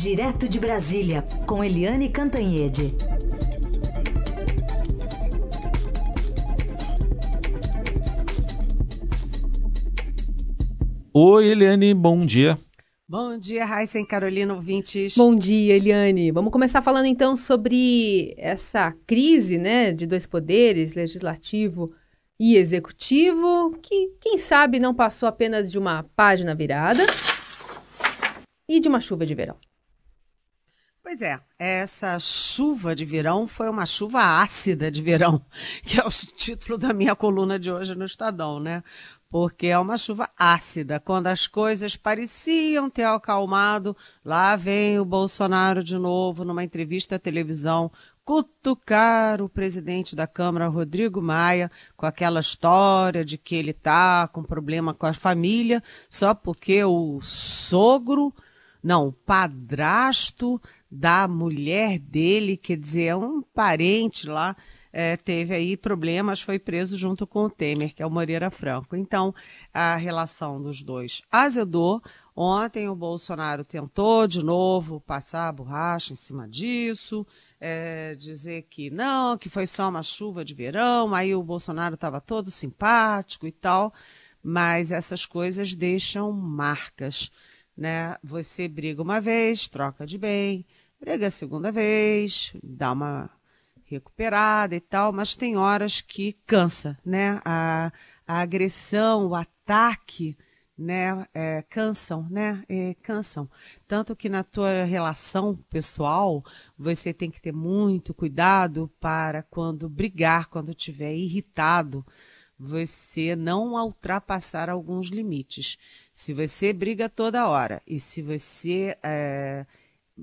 Direto de Brasília, com Eliane Cantanhede. Oi, Eliane, bom dia. Bom dia, Raíssa e Carolina ouvintes. Bom dia, Eliane. Vamos começar falando então sobre essa crise né, de dois poderes, legislativo e executivo, que, quem sabe, não passou apenas de uma página virada e de uma chuva de verão. Pois é, essa chuva de verão foi uma chuva ácida de verão, que é o título da minha coluna de hoje no Estadão, né? porque é uma chuva ácida. Quando as coisas pareciam ter acalmado, lá vem o Bolsonaro de novo numa entrevista à televisão cutucar o presidente da Câmara, Rodrigo Maia, com aquela história de que ele tá com problema com a família, só porque o sogro, não, o padrasto da mulher dele, quer dizer, é um parente lá, é, teve aí problemas, foi preso junto com o Temer, que é o Moreira Franco. Então, a relação dos dois azedou. Ontem o Bolsonaro tentou de novo passar a borracha em cima disso, é, dizer que não, que foi só uma chuva de verão, aí o Bolsonaro estava todo simpático e tal, mas essas coisas deixam marcas. Né? Você briga uma vez, troca de bem, briga a segunda vez, dá uma recuperada e tal, mas tem horas que cansa, né? A, a agressão, o ataque, né? É, cansam, né? É, cansam. Tanto que na tua relação pessoal, você tem que ter muito cuidado para quando brigar, quando estiver irritado, você não ultrapassar alguns limites. Se você briga toda hora e se você é,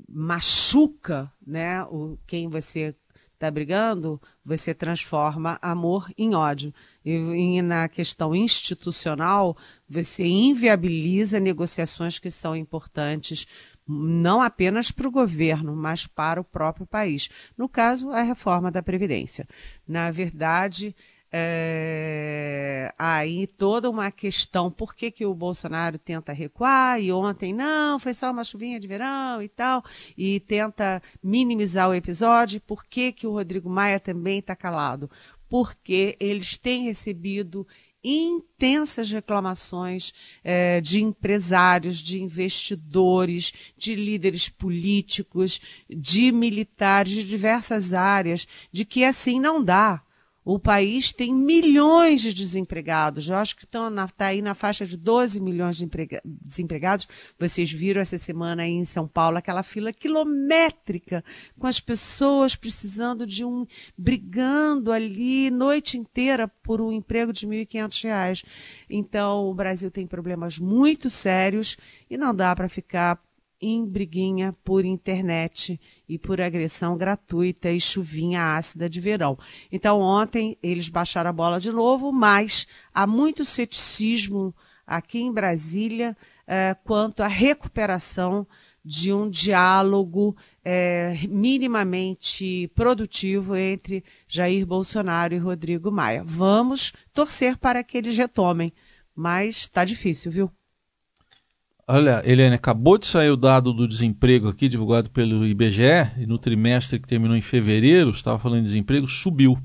machuca, né, o, quem você está brigando, você transforma amor em ódio. E, e, na questão institucional, você inviabiliza negociações que são importantes, não apenas para o governo, mas para o próprio país. No caso, a reforma da Previdência. Na verdade, é, aí toda uma questão, por que, que o Bolsonaro tenta recuar e ontem não, foi só uma chuvinha de verão e tal, e tenta minimizar o episódio, por que, que o Rodrigo Maia também está calado? Porque eles têm recebido intensas reclamações é, de empresários, de investidores, de líderes políticos, de militares de diversas áreas, de que assim não dá. O país tem milhões de desempregados. Eu acho que estão tá aí na faixa de 12 milhões de desempregados. Vocês viram essa semana aí em São Paulo aquela fila quilométrica com as pessoas precisando de um brigando ali noite inteira por um emprego de R$ 1.500. Então, o Brasil tem problemas muito sérios e não dá para ficar em briguinha por internet e por agressão gratuita e chuvinha ácida de verão. Então, ontem eles baixaram a bola de novo, mas há muito ceticismo aqui em Brasília eh, quanto à recuperação de um diálogo eh, minimamente produtivo entre Jair Bolsonaro e Rodrigo Maia. Vamos torcer para que eles retomem, mas está difícil, viu? Olha, Helene, acabou de sair o dado do desemprego aqui, divulgado pelo IBGE, e no trimestre que terminou em fevereiro, estava falando de desemprego, subiu.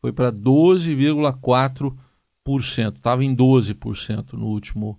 Foi para 12,4%. Estava em 12% no último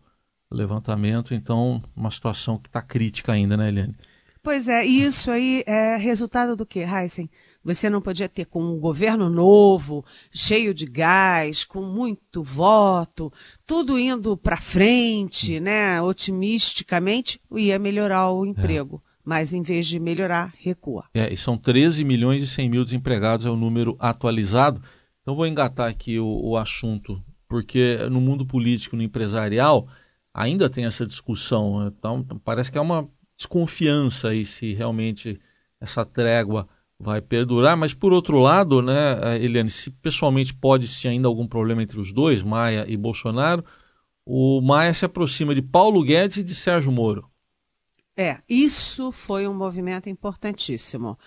levantamento, então uma situação que está crítica ainda, né, Helene? Pois é, e isso aí é resultado do que, Heisen? Você não podia ter com um governo novo, cheio de gás, com muito voto, tudo indo para frente, né, otimisticamente, ia melhorar o emprego. É. Mas em vez de melhorar, recua. É, e são 13 milhões e 100 mil desempregados, é o número atualizado. Então vou engatar aqui o, o assunto, porque no mundo político, no empresarial, ainda tem essa discussão. Então parece que é uma desconfiança aí se realmente essa trégua vai perdurar, mas por outro lado, né, eh, Eliane, se pessoalmente pode se ainda algum problema entre os dois, Maia e Bolsonaro, o Maia se aproxima de Paulo Guedes e de Sérgio Moro. É, isso foi um movimento importantíssimo.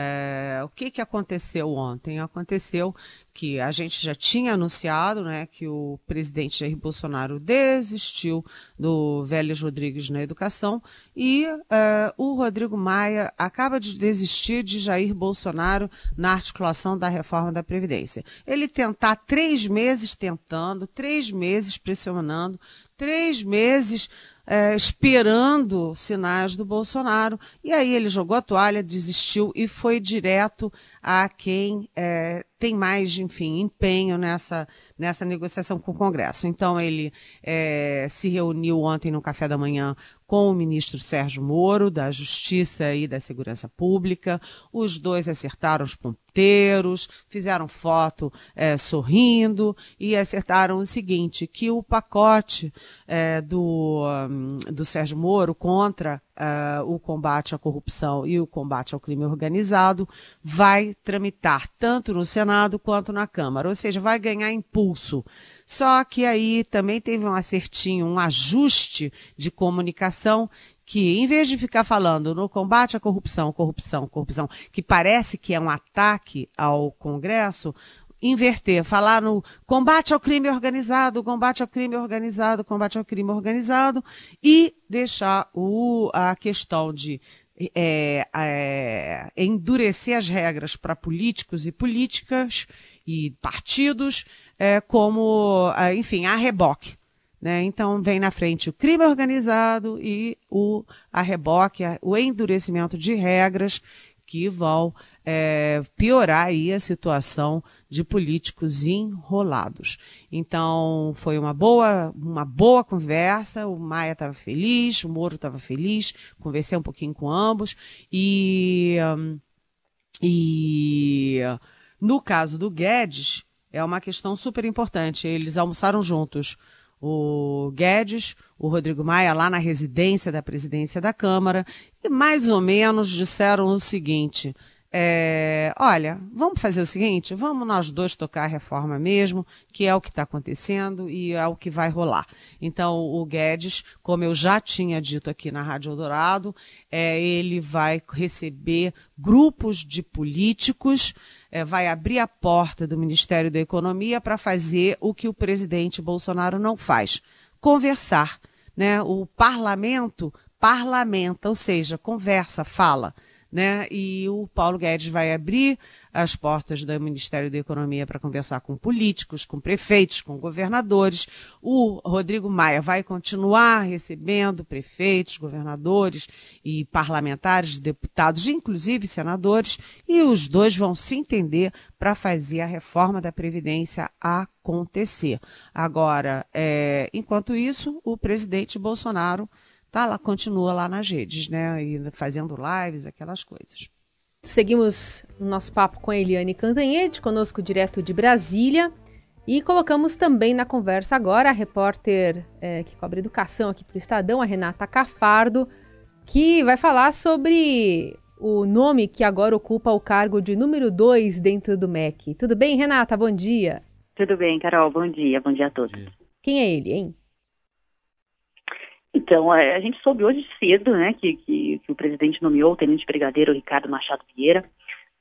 É, o que, que aconteceu ontem? Aconteceu que a gente já tinha anunciado né, que o presidente Jair Bolsonaro desistiu do Vélez Rodrigues na educação e é, o Rodrigo Maia acaba de desistir de Jair Bolsonaro na articulação da reforma da Previdência. Ele tentar três meses tentando, três meses pressionando, três meses é, esperando sinais do Bolsonaro. E aí ele jogou a toalha, desistiu e foi direto a quem é, tem mais, enfim, empenho nessa, nessa negociação com o Congresso. Então, ele é, se reuniu ontem no café da manhã com o ministro Sérgio Moro, da Justiça e da Segurança Pública. Os dois acertaram os ponteiros, fizeram foto é, sorrindo e acertaram o seguinte, que o pacote é, do, um, do Sérgio Moro contra uh, o combate à corrupção e o combate ao crime organizado vai tramitar tanto no Senado quanto na Câmara, ou seja, vai ganhar impulso. Só que aí também teve um acertinho, um ajuste de comunicação que, em vez de ficar falando no combate à corrupção, corrupção, corrupção, que parece que é um ataque ao Congresso, inverter, falar no combate ao crime organizado, combate ao crime organizado, combate ao crime organizado e deixar o, a questão de é, é, endurecer as regras para políticos e políticas e partidos é, como, enfim, a reboque. Né? Então vem na frente o crime organizado e o a reboque, o endurecimento de regras que vão é, piorar aí a situação de políticos enrolados. Então, foi uma boa, uma boa conversa, o Maia estava feliz, o Moro estava feliz, conversei um pouquinho com ambos, e, e no caso do Guedes, é uma questão super importante. Eles almoçaram juntos o Guedes, o Rodrigo Maia, lá na residência da presidência da Câmara, e mais ou menos disseram o seguinte: é, olha, vamos fazer o seguinte, vamos nós dois tocar a reforma mesmo, que é o que está acontecendo e é o que vai rolar. Então, o Guedes, como eu já tinha dito aqui na Rádio Eldorado, é, ele vai receber grupos de políticos, é, vai abrir a porta do Ministério da Economia para fazer o que o presidente Bolsonaro não faz, conversar. Né? O parlamento parlamenta, ou seja, conversa, fala né? E o Paulo Guedes vai abrir as portas do Ministério da Economia para conversar com políticos, com prefeitos, com governadores. O Rodrigo Maia vai continuar recebendo prefeitos, governadores e parlamentares, deputados, inclusive senadores, e os dois vão se entender para fazer a reforma da Previdência acontecer. Agora, é, enquanto isso, o presidente Bolsonaro tá lá, continua lá nas redes, né? E fazendo lives, aquelas coisas. Seguimos o nosso papo com a Eliane Cantanhede, conosco direto de Brasília. E colocamos também na conversa agora a repórter é, que cobre educação aqui para o Estadão, a Renata Cafardo, que vai falar sobre o nome que agora ocupa o cargo de número 2 dentro do MEC. Tudo bem, Renata? Bom dia. Tudo bem, Carol. Bom dia. Bom dia a todos. Quem é ele, hein? Então, é, a gente soube hoje cedo né, que, que, que o presidente nomeou o tenente brigadeiro Ricardo Machado Vieira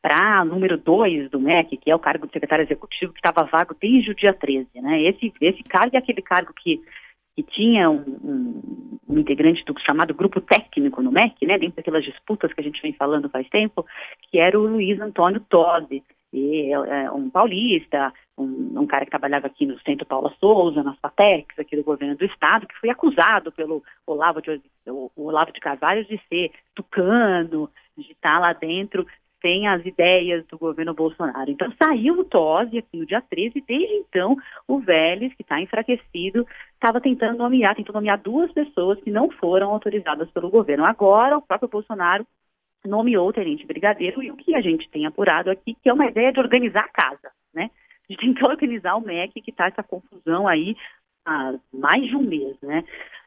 para número 2 do MEC, que é o cargo de secretário executivo que estava vago desde o dia 13. Né? Esse, esse cargo é aquele cargo que, que tinha um, um, um integrante do chamado grupo técnico no MEC, né, dentro daquelas disputas que a gente vem falando faz tempo, que era o Luiz Antônio Tosi, e, é, um paulista, um, um, cara que trabalhava aqui no Centro Paula Souza, nas FATECs, aqui do governo do estado, que foi acusado pelo Olavo de, o Olavo de Carvalho de ser tucano, de estar lá dentro sem as ideias do governo Bolsonaro. Então saiu o Tosi aqui no dia 13 e desde então o Vélez, que está enfraquecido, estava tentando nomear, tentou nomear duas pessoas que não foram autorizadas pelo governo. Agora o próprio Bolsonaro nomeou o tenente brigadeiro e o que a gente tem apurado aqui que é uma ideia de organizar a casa, né? Tem que organizar o MEC que está essa confusão aí há mais de um mês, né?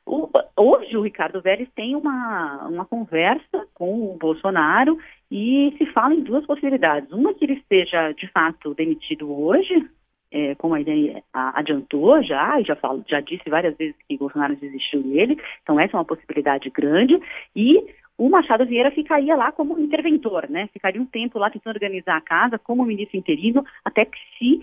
O, hoje o Ricardo Vélez tem uma, uma conversa com o Bolsonaro e se fala em duas possibilidades. Uma que ele seja de fato demitido hoje, é, como a Irene adiantou já, e já, falo, já disse várias vezes que Bolsonaro desistiu dele, então essa é uma possibilidade grande, e o Machado Vieira ficaria lá como interventor, né? Ficaria um tempo lá tentando organizar a casa como ministro interino, até que se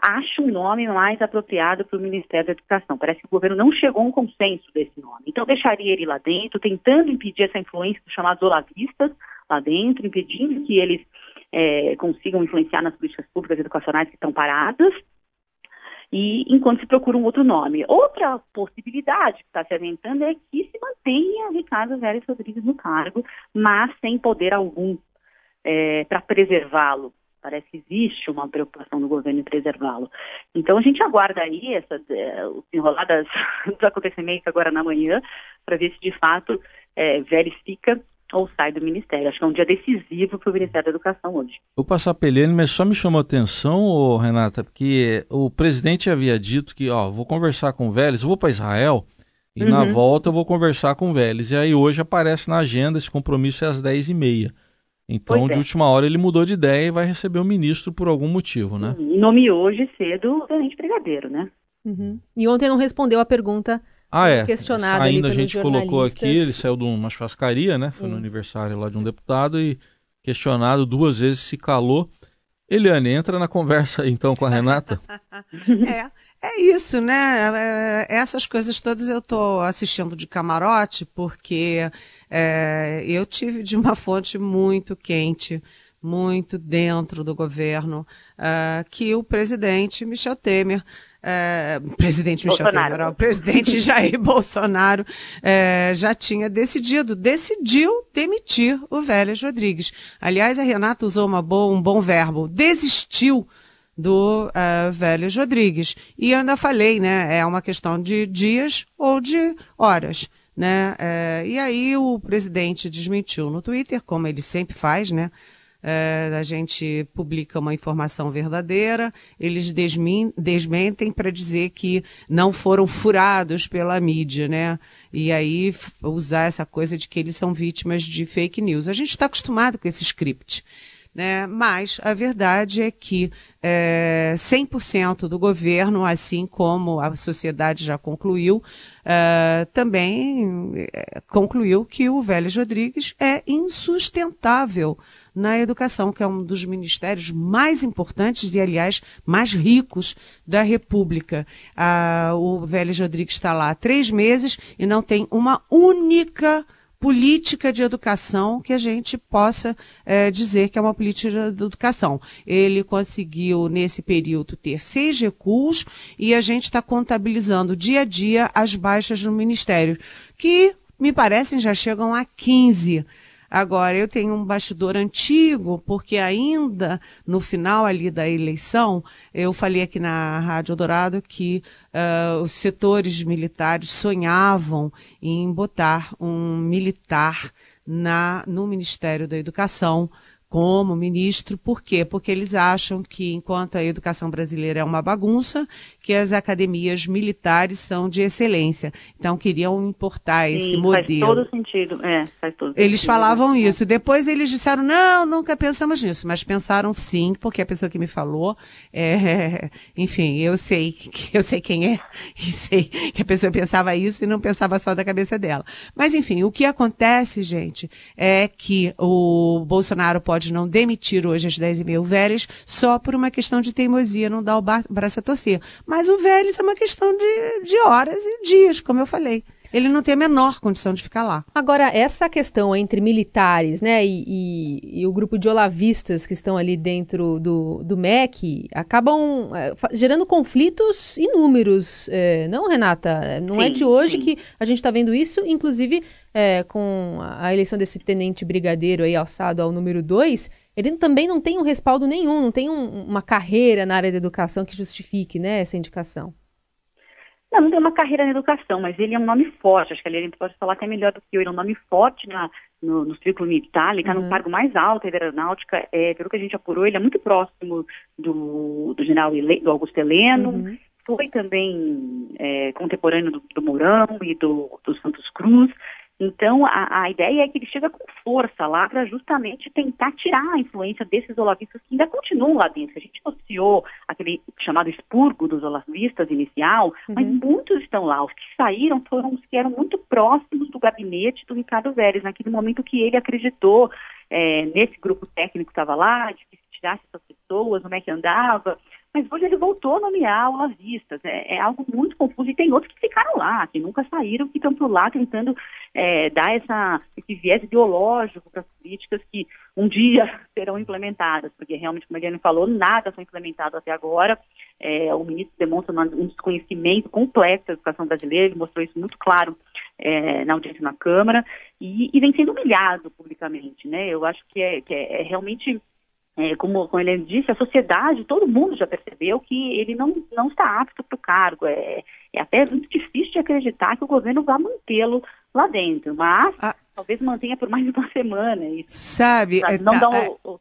ache um nome mais apropriado para o Ministério da Educação. Parece que o governo não chegou a um consenso desse nome. Então deixaria ele lá dentro, tentando impedir essa influência dos chamados olavistas lá dentro, impedindo que eles é, consigam influenciar nas políticas públicas educacionais que estão paradas, e enquanto se procura um outro nome. Outra possibilidade que está se aventando é que se mantenha Ricardo Vélez Rodrigues no cargo, mas sem poder algum é, para preservá-lo. Parece que existe uma preocupação do governo em preservá-lo. Então a gente aguarda aí essa, é, o dos acontecimentos agora na manhã para ver se de fato é, Vélez fica ou sai do Ministério. Acho que é um dia decisivo para o Ministério da Educação hoje. Vou passar Pelene, mas só me chamou a atenção, Renata, porque o presidente havia dito que, ó, vou conversar com o Vélez, vou para Israel e uhum. na volta eu vou conversar com o Vélez. E aí hoje aparece na agenda esse compromisso é às 10h30. Então, de última hora, ele mudou de ideia e vai receber o ministro por algum motivo, né? E nomeou hoje cedo o tenente brigadeiro, né? Uhum. E ontem não respondeu a pergunta ah, é. questionado Ainda a gente colocou aqui, ele saiu de uma churrascaria, né? Foi hum. no aniversário lá de um deputado e questionado duas vezes se calou. Eliane, entra na conversa então com a Renata. é, é isso, né? É, essas coisas todas eu estou assistindo de camarote porque é, eu tive de uma fonte muito quente, muito dentro do governo, uh, que o presidente Michel Temer é, presidente Michel Bolsonaro. Temer, o presidente Jair Bolsonaro é, já tinha decidido, decidiu demitir o Vélez Rodrigues. Aliás, a Renata usou uma boa, um bom verbo, desistiu do uh, Vélez Rodrigues. E ainda falei, né, é uma questão de dias ou de horas. Né? É, e aí o presidente desmentiu no Twitter, como ele sempre faz, né? É, a gente publica uma informação verdadeira, eles desmin, desmentem para dizer que não foram furados pela mídia, né? E aí usar essa coisa de que eles são vítimas de fake news. A gente está acostumado com esse script. Né? Mas a verdade é que é, 100% do governo, assim como a sociedade já concluiu, é, também é, concluiu que o Vélez Rodrigues é insustentável na educação, que é um dos ministérios mais importantes e, aliás, mais ricos da República. Ah, o Vélez Rodrigues está lá há três meses e não tem uma única política de educação que a gente possa é, dizer que é uma política de educação. Ele conseguiu, nesse período, ter seis recuos e a gente está contabilizando dia a dia as baixas no Ministério, que me parecem já chegam a 15. Agora, eu tenho um bastidor antigo, porque ainda no final ali da eleição, eu falei aqui na Rádio Dourado que uh, os setores militares sonhavam em botar um militar na, no Ministério da Educação como ministro. Por quê? Porque eles acham que, enquanto a educação brasileira é uma bagunça, que as academias militares são de excelência. Então, queriam importar Sim, esse modelo. Faz todo sentido. É, faz todo eles sentido. falavam isso. Depois eles disseram, não, nunca pensamos nisso. Mas pensaram sim, porque a pessoa que me falou, é, enfim, eu sei, eu sei quem é, e sei que a pessoa pensava isso e não pensava só da cabeça dela. Mas, enfim, o que acontece, gente, é que o Bolsonaro pode pode não demitir hoje as 10 mil velhas só por uma questão de teimosia, não dar o braço a torcer. Mas o Vélez é uma questão de, de horas e dias, como eu falei ele não tem a menor condição de ficar lá. Agora, essa questão entre militares né, e, e, e o grupo de olavistas que estão ali dentro do, do MEC acabam é, gerando conflitos inúmeros, é, não, Renata? Não é sim, é de hoje sim. que a gente está vendo isso, inclusive é, com a eleição desse tenente brigadeiro aí alçado ao número 2, ele também não tem um respaldo nenhum, não tem um, uma carreira na área da educação que justifique né, essa indicação. Não, não tem uma carreira na educação, mas ele é um nome forte. Acho que ele pode falar até melhor do que eu. Ele é um nome forte na, no, no círculo militar, ele está uhum. no cargo mais alto da aeronáutica. É, pelo que a gente apurou, ele é muito próximo do, do general do Augusto Heleno. Uhum. Foi também é, contemporâneo do, do Mourão e do, do Santos Cruz. Então, a, a, ideia é que ele chega com força lá para justamente tentar tirar a influência desses olavistas que ainda continuam lá dentro. A gente noticiou aquele chamado expurgo dos olavistas inicial, uhum. mas muitos estão lá. Os que saíram foram os que eram muito próximos do gabinete do Ricardo Vélez, naquele momento que ele acreditou é, nesse grupo técnico que estava lá, de que se tirasse essas pessoas, como é que andava mas hoje ele voltou a nomear olavistas. É, é, algo muito confuso. E tem outros que ficaram lá, que nunca saíram, que estão por lá tentando é, dar essa, esse viés ideológico para as políticas que um dia serão implementadas, porque realmente, como a Eliane falou, nada foi implementado até agora. É, o ministro demonstra um desconhecimento complexo da educação brasileira, ele mostrou isso muito claro é, na audiência na Câmara, e, e, vem sendo humilhado publicamente. Né? Eu acho que é, que é, é realmente é, como, como ele disse, a sociedade, todo mundo já percebeu que ele não, não está apto para o cargo. É, é até muito difícil de acreditar que o governo vá mantê-lo lá dentro, mas ah. talvez mantenha por mais de uma semana. Isso, Sabe, não tá, dá o, o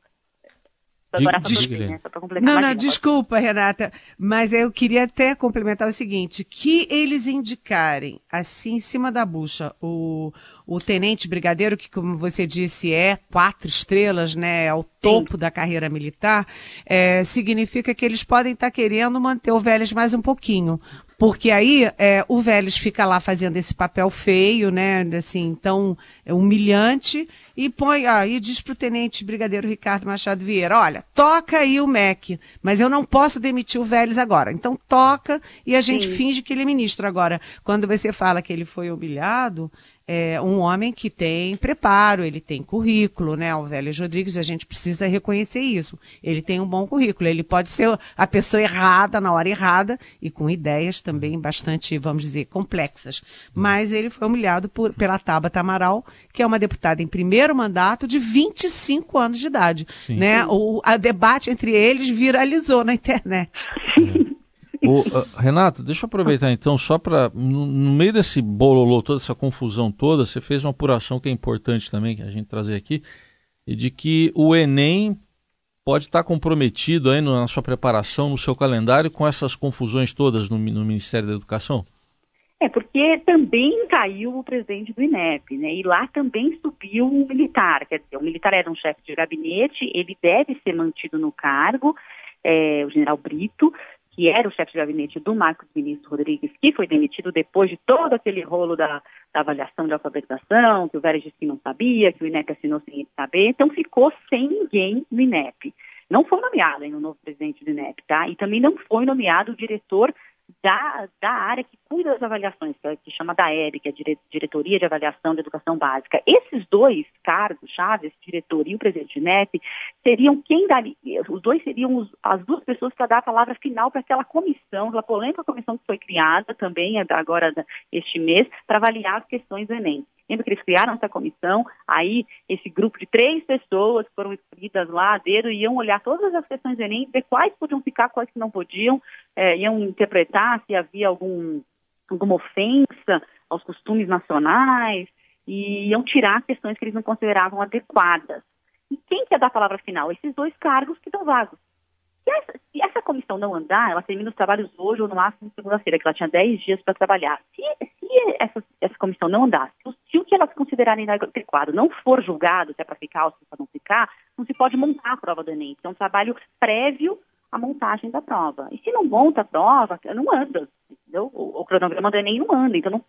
Agora, Des... né? Não, não, desculpa, Renata, mas eu queria até complementar o seguinte, que eles indicarem, assim, em cima da bucha, o, o tenente brigadeiro, que como você disse é quatro estrelas, né, é o topo Sim. da carreira militar, é, significa que eles podem estar tá querendo manter o Vélez mais um pouquinho. Porque aí é, o Vélez fica lá fazendo esse papel feio, né? Assim, então, é humilhante, e põe, ah, e diz pro tenente brigadeiro Ricardo Machado Vieira, olha, toca aí o MEC, mas eu não posso demitir o Vélez agora. Então toca e a gente Sim. finge que ele é ministro. Agora, quando você fala que ele foi humilhado, é um homem que tem preparo, ele tem currículo, né? O Vélez Rodrigues, a gente precisa reconhecer isso. Ele tem um bom currículo. Ele pode ser a pessoa errada na hora errada e com ideias também bastante, vamos dizer, complexas. Mas ele foi humilhado por, pela Tabata Amaral, que é uma deputada em primeiro mandato de 25 anos de idade. Sim. Né? O a debate entre eles viralizou na internet. É. O, uh, Renato, deixa eu aproveitar então, só para. No, no, meio desse bololô, toda essa confusão toda, você fez uma apuração que é importante também, que a gente trazer aqui, e de que o Enem pode estar comprometido aí na sua preparação, no seu calendário, com essas confusões todas no, no Ministério da Educação? É, porque também caiu o presidente do INEP, né? E lá também subiu um militar. Quer dizer, o militar era um chefe de gabinete, ele deve ser mantido no cargo, é, o general Brito, que era o chefe de gabinete do Marcos Ministro Rodrigues, que foi demitido depois de todo aquele rolo da, da avaliação de alfabetização, que o Vélez disse que não sabia, que o INEP assinou sem saber, então ficou sem ninguém no INEP. Não foi nomeado ainda o novo presidente do INEP, tá? E também não foi nomeado o diretor da, da área que cuida das avaliações, que, é, que chama da EB, que é a Diretoria de Avaliação da Educação Básica. Esses dois cargos, Chaves, diretor e o presidente do INEP, seriam quem daria, os dois seriam os, as duas pessoas para dar a palavra final para aquela comissão, aquela polêmica comissão que foi criada também agora este mês, para avaliar as questões do Enem. Lembra que eles criaram essa comissão, aí esse grupo de três pessoas foram escolhidas lá dedo iam olhar todas as questões do Enem, ver quais podiam ficar, quais que não podiam, é, iam interpretar se havia algum, alguma ofensa aos costumes nacionais, e iam tirar questões que eles não consideravam adequadas. E quem quer dar a palavra final? Esses dois cargos que estão vagos. Se essa, se essa, comissão não andar, ela termina os trabalhos hoje ou no máximo segunda-feira, que ela tinha 10 dias para trabalhar. Se, se essa, essa, comissão não andar, se, se, o que elas considerarem adequado não for julgado, se é para ficar ou se é para não ficar, não se pode montar a prova do Enem. Então, é um trabalho prévio à montagem da prova. E se não monta a prova, não anda. Entendeu? O, o cronograma do Enem não anda. Então, não,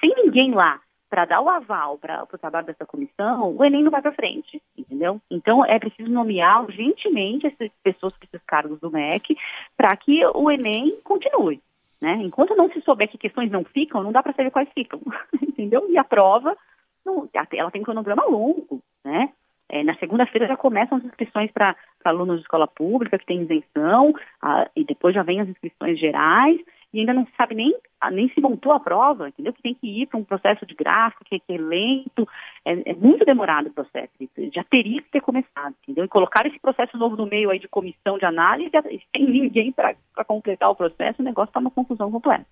sem ninguém lá para dar o aval para o trabalho dessa comissão, o Enem não vai para frente, entendeu? Então é preciso nomear urgentemente essas pessoas esses cargos do MEC para que o Enem continue. Né? Enquanto não se souber que questões não ficam, não dá para saber quais ficam, entendeu? E a prova, não, ela tem um cronograma longo, né? É, na segunda-feira já começam as inscrições para alunos de escola pública que tem isenção, a, e depois já vem as inscrições gerais, e ainda não sabe nem, nem se montou a prova, entendeu? Que tem que ir para um processo de gráfico que, é lento, é, é, muito demorado o processo, já teria que ter começado, entendeu? E colocar esse processo novo no meio aí de comissão de análise, sem ninguém para completar o processo, o negócio está uma confusão completa.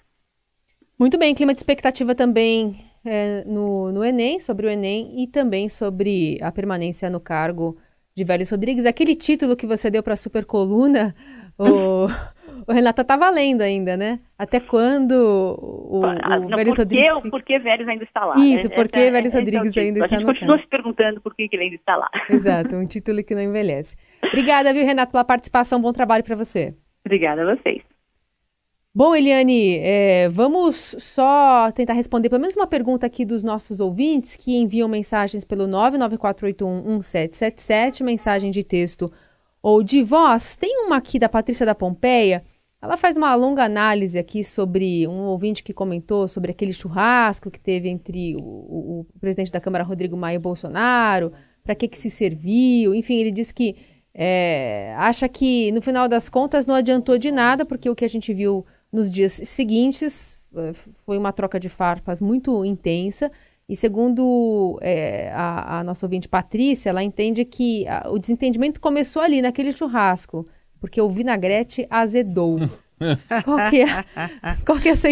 Muito bem, clima de expectativa também é, no, no Enem, sobre o Enem e também sobre a permanência no cargo de Vélez Rodrigues. Aquele título que você deu para a Super Coluna, o... o Renata tá valendo ainda, né? Até quando o, o Ah, não, Vélez por que, Rodrigues... por que Vélez ainda está lá? Isso, né? por que Vélez esse é o Rodrigues título. ainda A está gente continua cargo. se perguntando por que, ele ainda está lá. Exato, um título que não envelhece. Obrigada, viu, Renato, pela participação. Bom trabalho para você. Obrigada a vocês. Bom, Eliane, é, vamos só tentar responder pelo menos uma pergunta aqui dos nossos ouvintes que enviam mensagens pelo 994811777, mensagem de texto ou de voz. Tem uma aqui da Patrícia da Pompeia. Ela faz uma longa análise aqui sobre um ouvinte que comentou sobre aquele churrasco que teve entre o, o- o presidente da Câmara, Rodrigo Maia, e Bolsonaro, para que, que se serviu. Enfim, ele diz que é, acha que, no final das contas, não adiantou de nada, porque o que a gente viu nos dias seguintes eh, foi uma troca de farpas muito intensa. E segundo eh, a, a nossa ouvinte Patrícia, ela entende que ah, o desentendimento começou ali, naquele churrasco, porque o vinagrete azedou. Qual que é, qual é a, sua,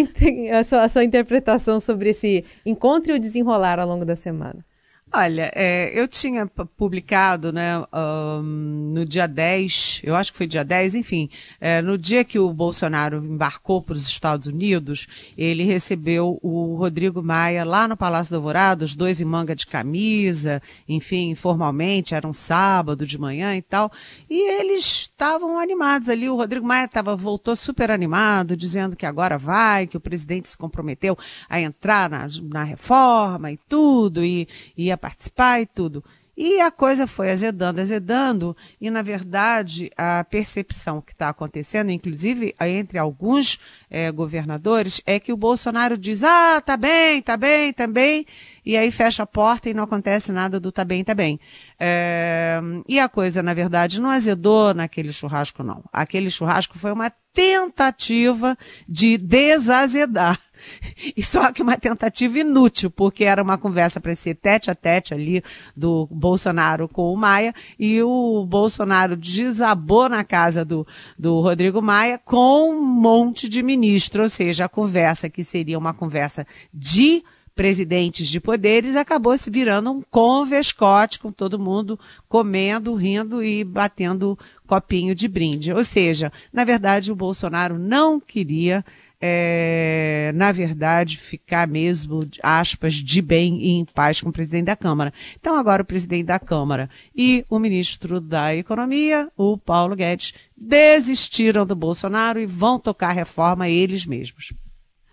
a sua- a sua interpretação sobre esse encontro e o desenrolar ao longo da semana? Olha, é, eu tinha publicado, né, ahn, no dia 10, eu acho que foi dia 10, enfim, é, no dia que o Bolsonaro embarcou para os Estados Unidos, ele recebeu o Rodrigo Maia lá no Palácio do Alvorada, os dois em manga de camisa, enfim, informalmente, era um sábado de manhã e tal, e eles estavam animados ali, o Rodrigo Maia tava, voltou super animado, dizendo que agora vai, que o presidente se comprometeu a entrar na, na reforma e tudo, e ia participar e tudo. E a coisa foi azedando, azedando, e na verdade a percepção que está acontecendo, inclusive entre alguns eh, governadores, é que o Bolsonaro diz: ah, tá bem, tá bem, tá bem, e aí fecha a porta e não acontece nada do tá bem, tá bem. Eh, e a coisa, na verdade, não azedou naquele churrasco, não. Aquele churrasco foi uma tentativa de desazedar. E só que uma tentativa inútil, porque era uma conversa para ser tete a tete ali do Bolsonaro com o Maia, e o Bolsonaro desabou na casa do, do Rodrigo Maia com um monte de ministro, ou seja, a conversa que seria uma conversa de presidentes de poderes acabou se virando um convescote com todo mundo comendo, rindo e batendo copinho de brinde. Ou seja, na verdade, o Bolsonaro não queria é, na verdade, ficar mesmo, aspas, de bem e em paz com o presidente da Câmara. Então, agora o presidente da Câmara e o ministro da Economia, o Paulo Guedes, desistiram do Bolsonaro e vão tocar reforma eles mesmos.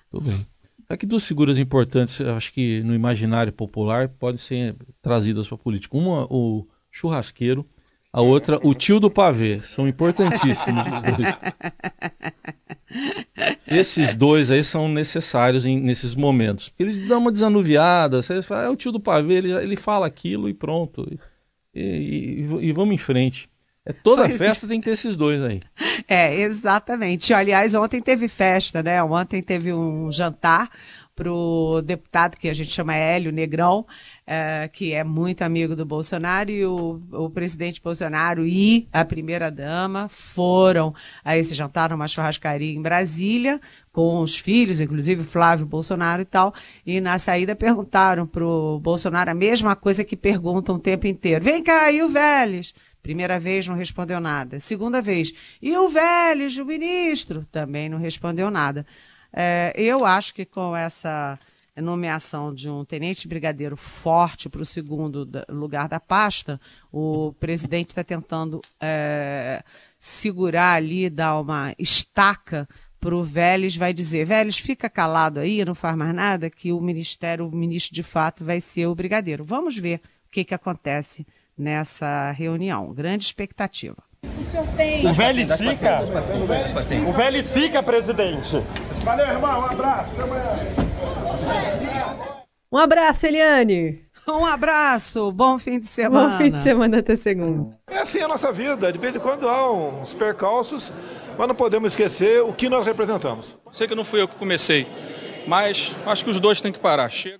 Tudo bem. Aqui duas figuras importantes, acho que no imaginário popular podem ser trazidas para a política. Uma, o churrasqueiro, a outra, o tio do pavê. São importantíssimos. Esses dois aí são necessários em- nesses momentos. Porque eles dão uma desanuviada. Você fala, é o tio do pavê, ele, ele fala aquilo e pronto. E, e- e vamos em frente. É, toda Pois é. festa tem que ter esses dois aí. É, exatamente. Aliás, ontem teve festa, né? Ontem teve um jantar pro deputado que a gente chama Hélio Negrão, eh, que é muito amigo do Bolsonaro, e o, o presidente Bolsonaro e a primeira-dama foram a esse jantar numa churrascaria em Brasília, com os filhos, inclusive Flávio Bolsonaro e tal, e na saída perguntaram pro Bolsonaro a mesma coisa que perguntam o tempo inteiro. Vem cá, e o Vélez? Primeira vez não respondeu nada. Segunda vez, e o Vélez, o ministro? Também não respondeu nada. É, eu acho que com essa nomeação de um tenente brigadeiro forte para o segundo lugar da pasta, o presidente está tentando é, segurar ali, dar uma estaca para o Vélez, vai dizer, Vélez, fica calado aí, não faz mais nada, que o ministério, o ministro de fato vai ser o brigadeiro. Vamos ver o que, que acontece nessa reunião. Grande expectativa. O Vélez fica? O Vélez fica, presidente. Valeu, irmão. Um abraço. Até amanhã. Um abraço, Eliane. Um abraço, bom fim de semana. Bom fim de semana até segunda. É assim a nossa vida. De vez em quando há uns percalços, mas não podemos esquecer o que nós representamos. Sei que não fui eu que comecei, mas acho que os dois têm que parar. Chega.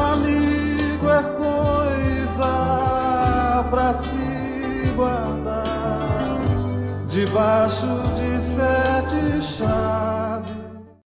Amigo é coisa pra se guardar debaixo de sete chaves.